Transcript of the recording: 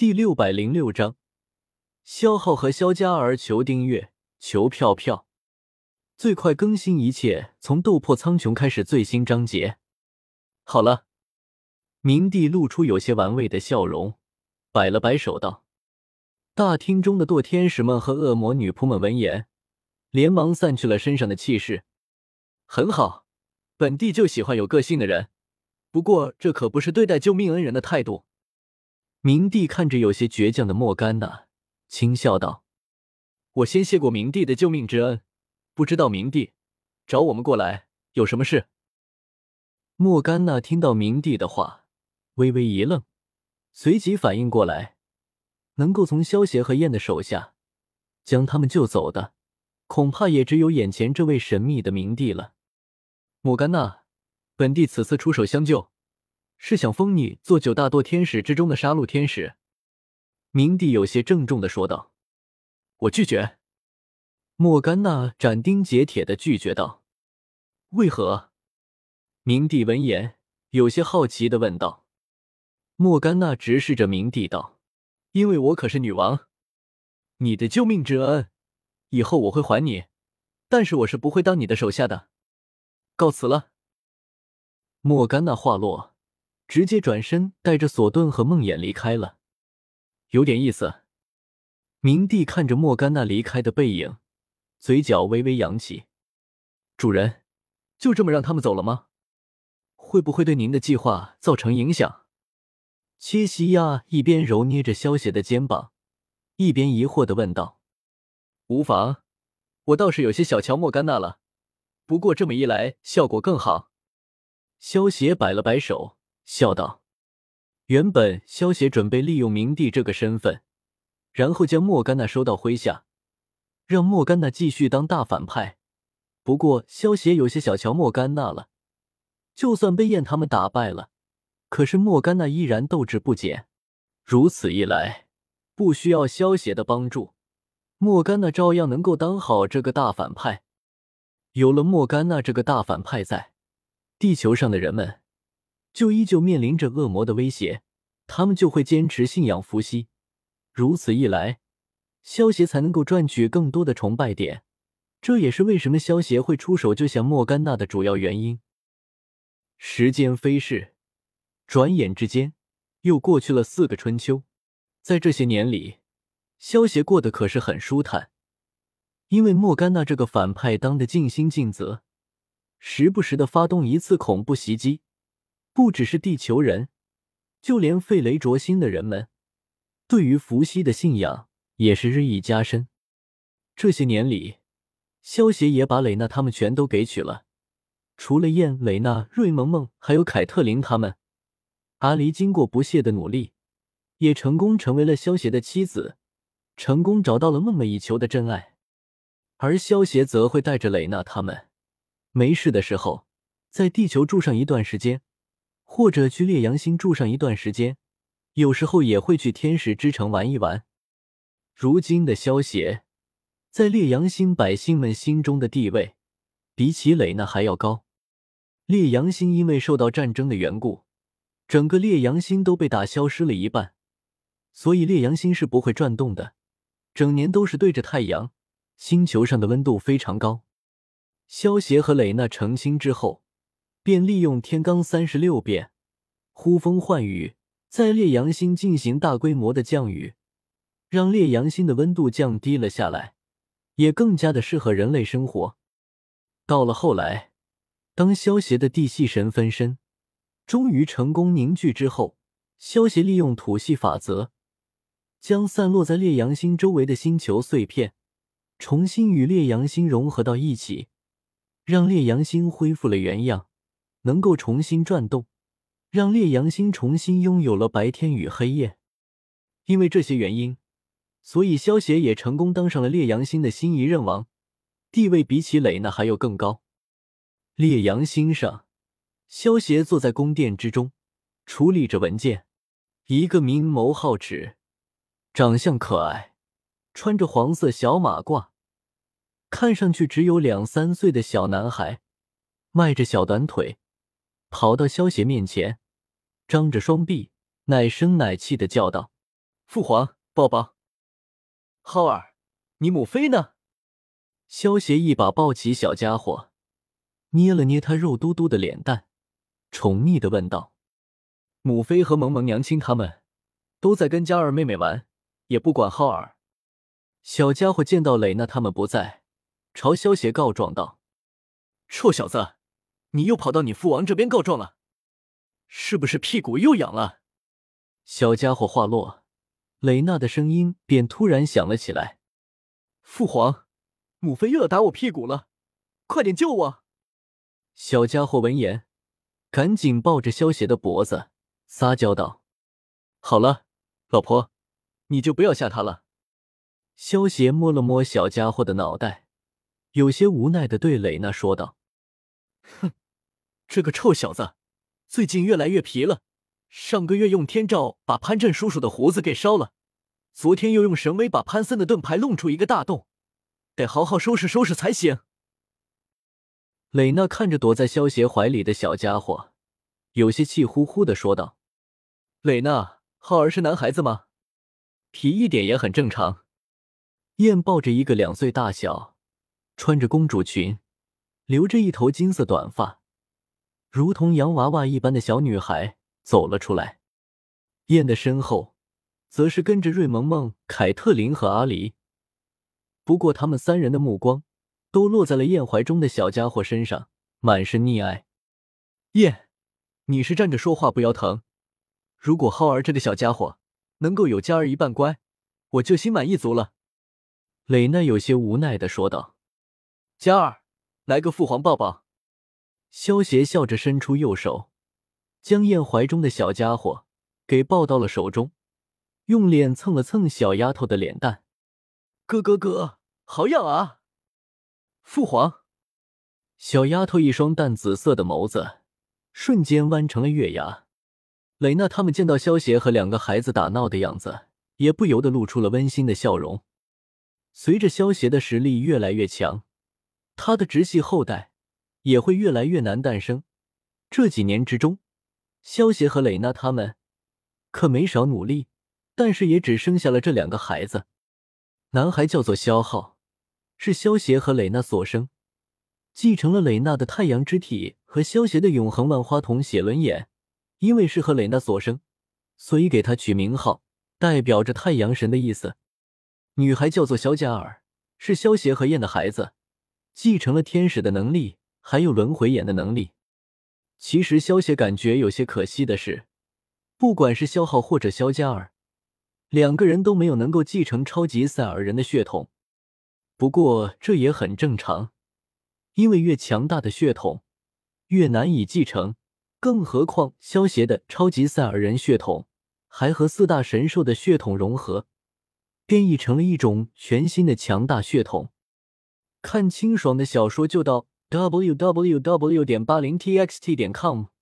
第六百零六章，萧浩和萧家儿求订阅，求票票，最快更新一切从斗破苍穹开始最新章节。好了，明帝露出有些玩味的笑容，摆了摆手道：“大厅中的堕天使们和恶魔女仆们闻言，连忙散去了身上的气势。很好，本帝就喜欢有个性的人。不过这可不是对待救命恩人的态度。”明帝看着有些倔强的莫甘娜，轻笑道：“我先谢过明帝的救命之恩，不知道明帝找我们过来有什么事？”莫甘娜听到明帝的话，微微一愣，随即反应过来，能够从萧协和燕的手下将他们救走的，恐怕也只有眼前这位神秘的明帝了。莫甘娜，本帝此次出手相救。是想封你做九大堕天使之中的杀戮天使，明帝有些郑重的说道。我拒绝。莫甘娜斩钉截铁的拒绝道。为何？明帝闻言有些好奇的问道。莫甘娜直视着明帝道：“因为我可是女王，你的救命之恩，以后我会还你，但是我是不会当你的手下的。告辞了。”莫甘娜话落。直接转身，带着索顿和梦魇离开了，有点意思。明帝看着莫甘娜离开的背影，嘴角微微扬起。主人，就这么让他们走了吗？会不会对您的计划造成影响？切西亚一边揉捏着萧邪的肩膀，一边疑惑的问道。无妨，我倒是有些小瞧莫甘娜了。不过这么一来，效果更好。萧邪摆了摆手。笑道：“原本萧协准备利用明帝这个身份，然后将莫甘娜收到麾下，让莫甘娜继续当大反派。不过萧协有些小瞧莫甘娜了，就算被燕他们打败了，可是莫甘娜依然斗志不减。如此一来，不需要萧协的帮助，莫甘娜照样能够当好这个大反派。有了莫甘娜这个大反派在，地球上的人们。”就依旧面临着恶魔的威胁，他们就会坚持信仰伏羲。如此一来，萧协才能够赚取更多的崇拜点。这也是为什么萧协会出手救下莫甘娜的主要原因。时间飞逝，转眼之间又过去了四个春秋。在这些年里，萧协过得可是很舒坦，因为莫甘娜这个反派当得尽心尽责，时不时的发动一次恐怖袭击。不只是地球人，就连费雷卓星的人们，对于伏羲的信仰也是日益加深。这些年里，萧协也把蕾娜他们全都给娶了。除了燕、蕾娜、瑞萌萌，还有凯特琳他们，阿离经过不懈的努力，也成功成为了萧协的妻子，成功找到了梦寐以求的真爱。而萧协则会带着蕾娜他们，没事的时候，在地球住上一段时间。或者去烈阳星住上一段时间，有时候也会去天使之城玩一玩。如今的萧协，在烈阳星百姓们心中的地位，比起蕾娜还要高。烈阳星因为受到战争的缘故，整个烈阳星都被打消失了一半，所以烈阳星是不会转动的，整年都是对着太阳。星球上的温度非常高。萧协和蕾娜成亲之后。便利用天罡三十六变，呼风唤雨，在烈阳星进行大规模的降雨，让烈阳星的温度降低了下来，也更加的适合人类生活。到了后来，当萧协的地系神分身终于成功凝聚之后，萧协利用土系法则，将散落在烈阳星周围的星球碎片重新与烈阳星融合到一起，让烈阳星恢复了原样。能够重新转动，让烈阳星重新拥有了白天与黑夜。因为这些原因，所以萧协也成功当上了烈阳星的新一任王，地位比起磊娜还要更高。烈阳星上，萧协坐在宫殿之中，处理着文件。一个明眸皓齿、长相可爱、穿着黄色小马褂、看上去只有两三岁的小男孩，迈着小短腿。跑到萧协面前，张着双臂，奶声奶气的叫道：“父皇，抱抱。浩儿，你母妃呢？萧协一把抱起小家伙，捏了捏他肉嘟嘟的脸蛋，宠溺的问道：“母妃和萌萌娘亲他们都在跟嘉儿妹妹玩，也不管浩儿。”小家伙见到蕾娜他们不在，朝萧协告状道：“臭小子，你又跑到你父王这边告状了，是不是屁股又痒了？”小家伙话落，蕾娜的声音便突然响了起来：“父皇，母妃又要打我屁股了，快点救我！”小家伙闻言，赶紧抱着萧邪的脖子撒娇道：“好了，老婆，你就不要吓他了。”萧邪摸了摸小家伙的脑袋，有些无奈的对蕾娜说道：“哼，这个臭小子，最近越来越皮了。上个月用天照把潘振叔叔的胡子给烧了，昨天又用神威把潘森的盾牌弄出一个大洞，得好好收拾收拾才行。”蕾娜看着躲在萧协怀里的小家伙，有些气呼呼的说道：“蕾娜，浩儿是男孩子吗？皮一点也很正常。”燕抱着一个两岁大小、穿着公主裙、留着一头金色短发、如同洋娃娃一般的小女孩走了出来。燕的身后，则是跟着瑞萌萌、凯特琳和阿离。不过，他们三人的目光都落在了燕怀中的小家伙身上，满是溺爱。燕，你是站着说话不腰疼。如果浩儿这个小家伙能够有佳儿一半乖，我就心满意足了。蕾娜有些无奈的说道：“佳儿，来个父皇抱抱。”萧协笑着伸出右手，将燕怀中的小家伙给抱到了手中，用脸蹭了蹭小丫头的脸蛋。“哥哥哥，好痒啊！”父皇，小丫头一双淡紫色的眸子瞬间弯成了月牙。蕾娜他们见到萧协和两个孩子打闹的样子，也不由得露出了温馨的笑容。随着萧协的实力越来越强，他的直系后代也会越来越难诞生。这几年之中，萧协和蕾娜他们可没少努力，但是也只生下了这两个孩子。男孩叫做萧浩，是萧协和蕾娜所生，继承了蕾娜的太阳之体和萧协的永恒万花筒写轮眼。因为是和蕾娜所生，所以给他取名号，代表着太阳神的意思。女孩叫做萧嘉尔，是萧协和燕的孩子，继承了天使的能力，还有轮回眼的能力。其实萧协感觉有些可惜的是，不管是萧浩或者萧嘉尔，两个人都没有能够继承超级赛亚人的血统。不过这也很正常，因为越强大的血统越难以继承，更何况萧协的超级赛亚人血统还和四大神兽的血统融合。变异成了一种全新的强大血统。看清爽的小说就到 w w w. 点八零 t x t 点 com。